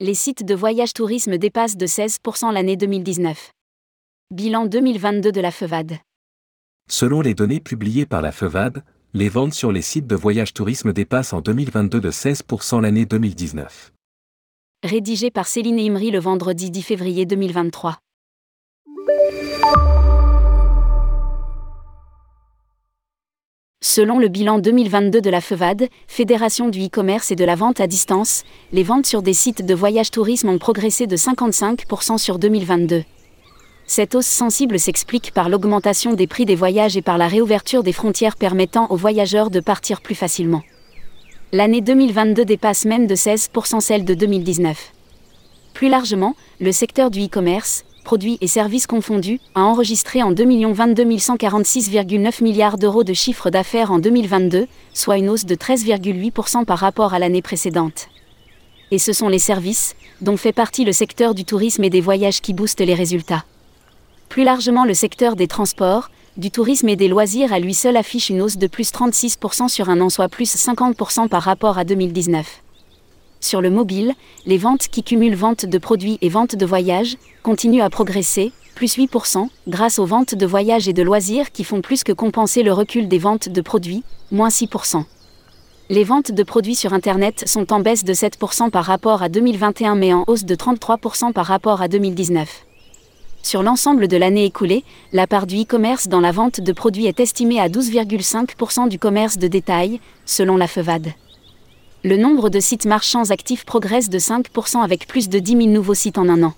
Les sites de voyage tourisme dépassent de 16% l'année 2019. Bilan 2022 de la FEVAD. Selon les données publiées par la FEVAD, les ventes sur les sites de voyage tourisme dépassent en 2022 de 16% l'année 2019. Rédigé par Céline Imri le vendredi 10 février 2023. Selon le bilan 2022 de la FEVAD, Fédération du e-commerce et de la vente à distance, les ventes sur des sites de voyage tourisme ont progressé de 55% sur 2022. Cette hausse sensible s'explique par l'augmentation des prix des voyages et par la réouverture des frontières permettant aux voyageurs de partir plus facilement. L'année 2022 dépasse même de 16% celle de 2019. Plus largement, le secteur du e-commerce, produits et services confondus, a enregistré en 2 22 146,9 milliards d'euros de chiffre d'affaires en 2022, soit une hausse de 13,8% par rapport à l'année précédente. Et ce sont les services, dont fait partie le secteur du tourisme et des voyages qui boostent les résultats. Plus largement, le secteur des transports, du tourisme et des loisirs à lui seul affiche une hausse de plus 36% sur un an, soit plus 50% par rapport à 2019. Sur le mobile, les ventes qui cumulent vente de produits et vente de voyages continuent à progresser, plus 8%, grâce aux ventes de voyages et de loisirs qui font plus que compenser le recul des ventes de produits, moins 6%. Les ventes de produits sur Internet sont en baisse de 7% par rapport à 2021 mais en hausse de 33% par rapport à 2019. Sur l'ensemble de l'année écoulée, la part du e-commerce dans la vente de produits est estimée à 12,5% du commerce de détail, selon la FEVAD. Le nombre de sites marchands actifs progresse de 5% avec plus de 10 000 nouveaux sites en un an.